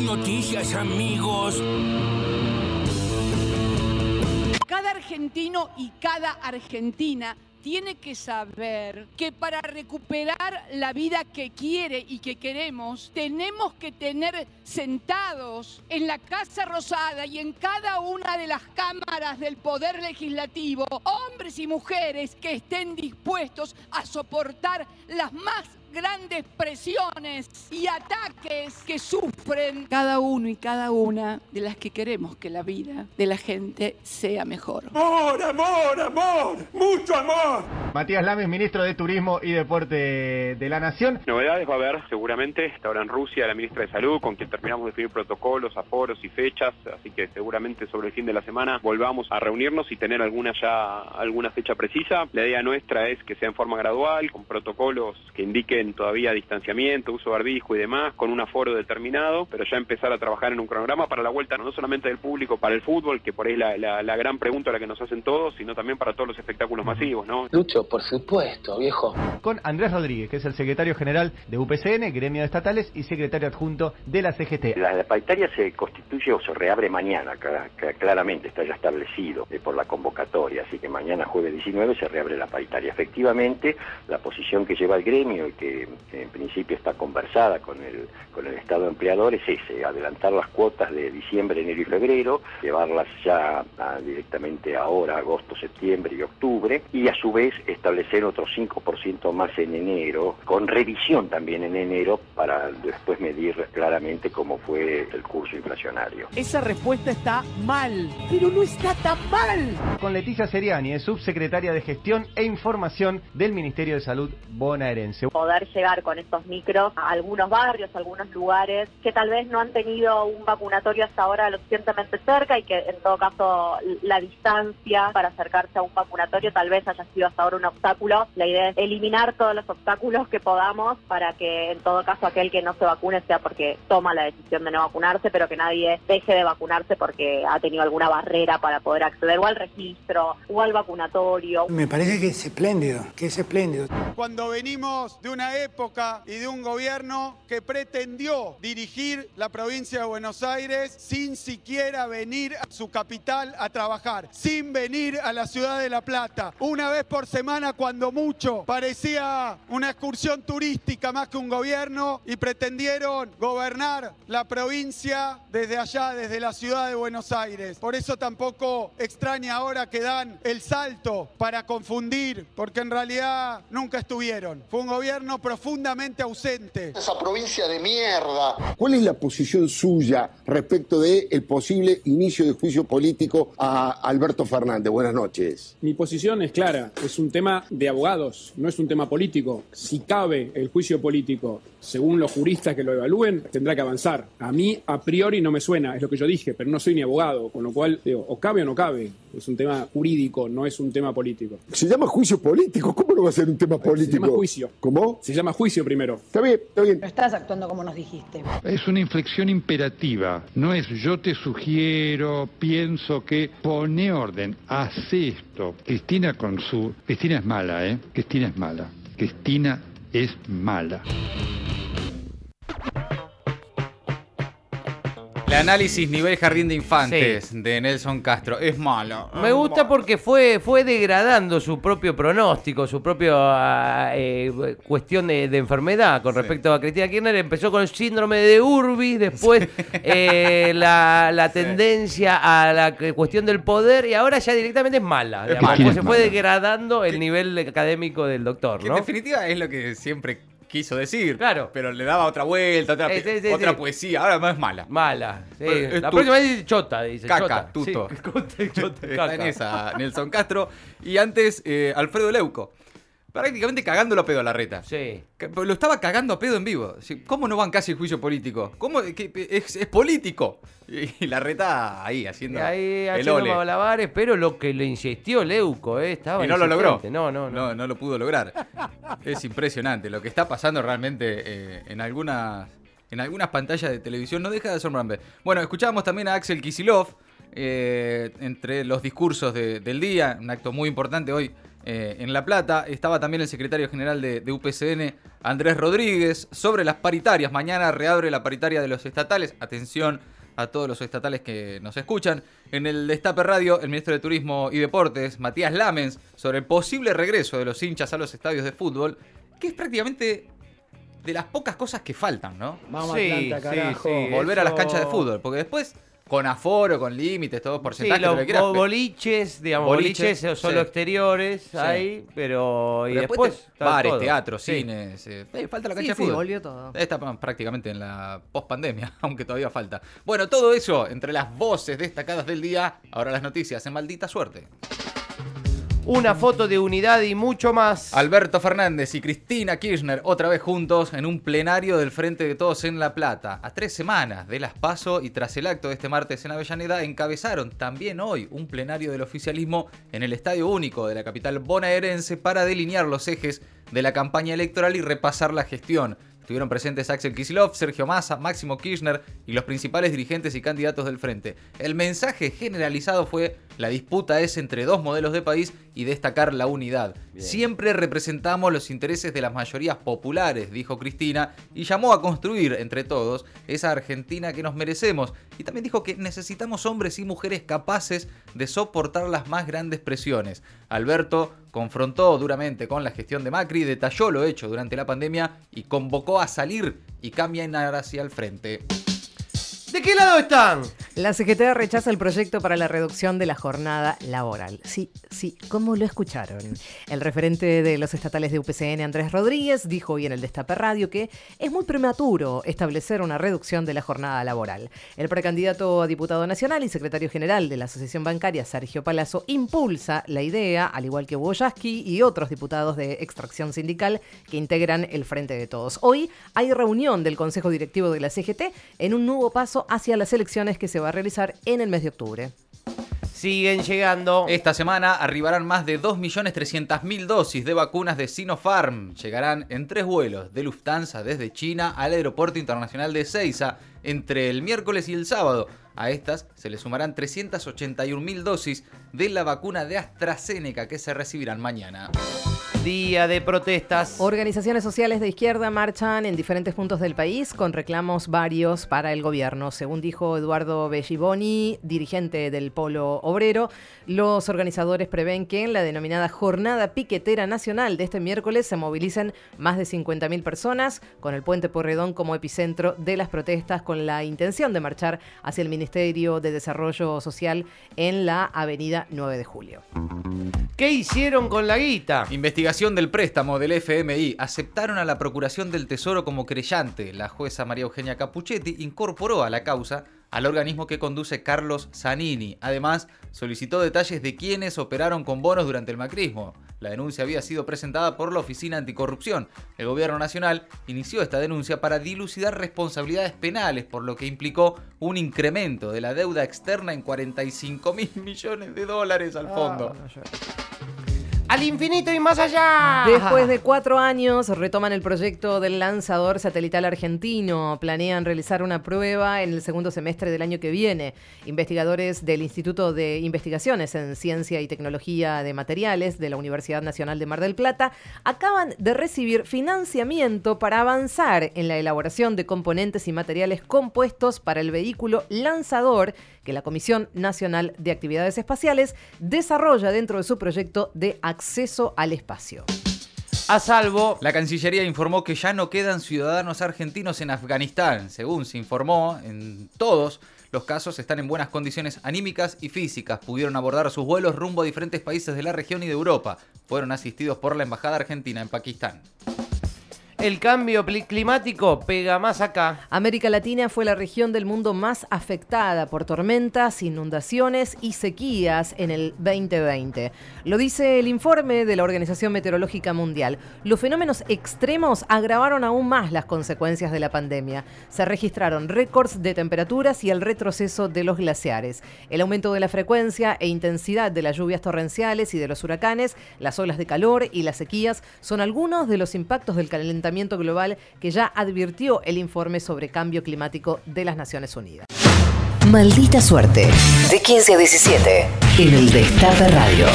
noticias, amigos. Cada argentino y cada argentina tiene que saber que para recuperar la vida que quiere y que queremos, tenemos que tener sentados en la Casa Rosada y en cada una de las cámaras del Poder Legislativo hombres y mujeres que estén dispuestos a soportar las más grandes presiones y ataques que sufren cada uno y cada una de las que queremos que la vida de la gente sea mejor. Amor, amor, amor, mucho amor. Matías Lames, ministro de Turismo y Deporte de la Nación. Novedades va a haber seguramente, está ahora en Rusia la ministra de Salud, con quien terminamos de definir protocolos, aforos y fechas, así que seguramente sobre el fin de la semana volvamos a reunirnos y tener alguna ya alguna fecha precisa. La idea nuestra es que sea en forma gradual, con protocolos que indiquen todavía distanciamiento, uso de barbijo y demás, con un aforo determinado, pero ya empezar a trabajar en un cronograma para la vuelta no solamente del público para el fútbol, que por ahí es la, la, gran pregunta a la que nos hacen todos, sino también para todos los espectáculos masivos, ¿no? Lucho, por supuesto, viejo. Con Andrés Rodríguez, que es el secretario general de UPCN, gremio de estatales, y secretario adjunto de la CGT. La, paritaria se constituye o se reabre mañana, claramente está ya establecido eh, por la convocatoria, así que mañana jueves 19 se reabre la paritaria. Efectivamente, la posición que lleva el gremio y que en principio está conversada con el, con el Estado empleador es ese, adelantar las cuotas de diciembre, enero y febrero, llevarlas ya directamente ahora, agosto, septiembre y octubre, y a su vez establecer otro 5% más en enero, con revisión también en enero, para después medir claramente cómo fue el curso inflacionario. Esa respuesta está mal, pero no está tan mal. Con Leticia Seriani, es subsecretaria de Gestión e Información del Ministerio de Salud bonaerense. Poder llegar con estos micros a algunos barrios, a algunos lugares que tal vez no han tenido un vacunatorio hasta ahora lo suficientemente cerca y que en todo caso la distancia para acercarse a un vacunatorio tal vez haya sido hasta ahora un obstáculo. La idea es eliminar todos los obstáculos que podamos para que en todo caso aquel que no se vacune sea porque toma la decisión de no vacunarse, pero que nadie deje de vacunarse porque ha tenido alguna barrera para poder acceder o al registro o al vacunatorio. Me parece que es espléndido, que es espléndido. Cuando venimos de una época y de un gobierno que pretendió dirigir la provincia de Buenos Aires sin siquiera venir a su capital a trabajar, sin venir a la ciudad de La Plata, una vez por semana cuando mucho parecía una excursión turística más que un gobierno y pretendieron gobernar la provincia desde allá, desde la ciudad de Buenos Aires. Por eso tampoco extraña ahora que dan el salto para confundir, porque en realidad nunca estuvieron. Fue un gobierno profundamente ausente. Esa provincia de mierda. ¿Cuál es la posición suya respecto del el posible inicio de juicio político a Alberto Fernández? Buenas noches. Mi posición es clara, es un tema de abogados, no es un tema político. Si cabe el juicio político, según los juristas que lo evalúen, tendrá que avanzar. A mí, a priori, no me suena, es lo que yo dije, pero no soy ni abogado, con lo cual, digo, o cabe o no cabe. Es un tema jurídico, no es un tema político. Se llama juicio político, ¿cómo no va a ser un tema político? Se llama juicio. ¿Cómo? Se llama juicio primero. Está bien, está bien. No estás actuando como nos dijiste. Es una inflexión imperativa, no es yo te sugiero, pienso que pone orden, hace esto. Cristina con su... Cristina es mala, ¿eh? Cristina es mala. Cristina es mala. El análisis nivel jardín de infantes de Nelson Castro es malo. Me gusta porque fue, fue degradando su propio pronóstico, su propia eh, cuestión de, enfermedad con respecto a Cristina Kirchner. Empezó con el síndrome de Urbi, después eh, la, tendencia a la cuestión del poder y ahora ya directamente es mala. se fue degradando el nivel académico del doctor. En definitiva es lo que siempre quiso decir. Claro. Pero le daba otra vuelta, otra, otra poesía. Ahora más mala. Mala. Sí. La próxima vez dice chota, dice. Caca, chota. tuto. Chota, Está en esa, Nelson Castro. Y antes, eh, Alfredo Leuco. Prácticamente cagándolo a pedo a la reta. Sí. Lo estaba cagando a pedo en vivo. ¿Cómo no van casi el juicio político? ¿Cómo? Es, es, político. Y la reta ahí haciendo. Y ahí haciendo malabares, pero lo que le insistió Leuco, eh, estaba. Y no lo logró. No, no, no. No, lo pudo lograr. es impresionante. Lo que está pasando realmente eh, en algunas. En algunas pantallas de televisión no deja de asombrarme. Bueno, escuchábamos también a Axel Kisilov eh, entre los discursos del día, un acto muy importante hoy eh, en La Plata. Estaba también el secretario general de, de UPCN, Andrés Rodríguez, sobre las paritarias. Mañana reabre la paritaria de los estatales. Atención a todos los estatales que nos escuchan. En el Destape Radio, el ministro de Turismo y Deportes, Matías Lamens, sobre el posible regreso de los hinchas a los estadios de fútbol, que es prácticamente de las pocas cosas que faltan, ¿no? Vamos Atlanta, carajo. Volver a las canchas de fútbol, porque después con aforo, con límites, todos porcentajes, Sí, lo los que quieras. bo- boliches, digamos, Boliche, boliches solo sí. exteriores Sí. ahí, pero y Pero después, te- está bares, todo. teatros, Sí. cines. eh, eh, falta la cancha sí, de fútbol. volvió todo. Está prácticamente en la post-pandemia, aunque todavía falta. Bueno, todo eso entre las voces destacadas del día. Ahora las noticias en maldita suerte. Una foto de unidad y mucho más. Alberto Fernández y Cristina Kirchner otra vez juntos en un plenario del Frente de Todos en La Plata. A tres semanas de las PASO y tras el acto de este martes en Avellaneda, encabezaron también hoy un plenario del oficialismo en el Estadio Único de la capital bonaerense para delinear los ejes de la campaña electoral y repasar la gestión. Estuvieron presentes Axel Kicillof, Sergio Massa, Máximo Kirchner y los principales dirigentes y candidatos del frente. El mensaje generalizado fue la disputa es entre dos modelos de país y destacar la unidad. Siempre representamos los intereses de las mayorías populares, dijo Cristina, y llamó a construir entre todos esa Argentina que nos merecemos. Y también dijo que necesitamos hombres y mujeres capaces de soportar las más grandes presiones. Alberto confrontó duramente con la gestión de Macri, detalló lo hecho durante la pandemia y convocó a salir y caminar hacia el frente. ¿De qué lado están? La CGT rechaza el proyecto para la reducción de la jornada laboral. Sí, sí, como lo escucharon. El referente de los estatales de UPCN, Andrés Rodríguez, dijo hoy en el Destape Radio que es muy prematuro establecer una reducción de la jornada laboral. El precandidato a diputado nacional y secretario general de la Asociación Bancaria, Sergio Palazzo, impulsa la idea, al igual que Boyaski y otros diputados de extracción sindical que integran el Frente de Todos. Hoy hay reunión del Consejo Directivo de la CGT en un nuevo paso hacia las elecciones que se va a realizar en el mes de octubre. Siguen llegando. Esta semana arribarán más de 2.300.000 dosis de vacunas de Sinopharm. Llegarán en tres vuelos de Lufthansa desde China al Aeropuerto Internacional de Seiza entre el miércoles y el sábado. A estas se le sumarán 381.000 dosis de la vacuna de AstraZeneca que se recibirán mañana. Día de protestas. Organizaciones sociales de izquierda marchan en diferentes puntos del país con reclamos varios para el gobierno. Según dijo Eduardo Belliboni, dirigente del Polo Obrero, los organizadores prevén que en la denominada Jornada Piquetera Nacional de este miércoles se movilicen más de 50.000 personas, con el puente Porredón como epicentro de las protestas, con la intención de marchar hacia el Ministerio de Desarrollo Social en la Avenida 9 de Julio. ¿Qué hicieron con la guita? Investigación del préstamo del FMI. Aceptaron a la Procuración del Tesoro como creyente. La jueza María Eugenia Capuchetti incorporó a la causa al organismo que conduce Carlos Zanini. Además, solicitó detalles de quienes operaron con bonos durante el macrismo. La denuncia había sido presentada por la Oficina Anticorrupción. El gobierno nacional inició esta denuncia para dilucidar responsabilidades penales, por lo que implicó un incremento de la deuda externa en 45 mil millones de dólares al fondo. Al infinito y más allá. Después de cuatro años, retoman el proyecto del lanzador satelital argentino. Planean realizar una prueba en el segundo semestre del año que viene. Investigadores del Instituto de Investigaciones en Ciencia y Tecnología de Materiales de la Universidad Nacional de Mar del Plata acaban de recibir financiamiento para avanzar en la elaboración de componentes y materiales compuestos para el vehículo lanzador que la Comisión Nacional de Actividades Espaciales desarrolla dentro de su proyecto de acceso al espacio. A salvo. La Cancillería informó que ya no quedan ciudadanos argentinos en Afganistán. Según se informó, en todos los casos están en buenas condiciones anímicas y físicas. Pudieron abordar sus vuelos rumbo a diferentes países de la región y de Europa. Fueron asistidos por la Embajada Argentina en Pakistán. El cambio climático pega más acá. América Latina fue la región del mundo más afectada por tormentas, inundaciones y sequías en el 2020. Lo dice el informe de la Organización Meteorológica Mundial. Los fenómenos extremos agravaron aún más las consecuencias de la pandemia. Se registraron récords de temperaturas y el retroceso de los glaciares. El aumento de la frecuencia e intensidad de las lluvias torrenciales y de los huracanes, las olas de calor y las sequías son algunos de los impactos del calentamiento global que ya advirtió el informe sobre cambio climático de las Naciones Unidas. Maldita suerte. De 15 a 17. En el Destape Radio.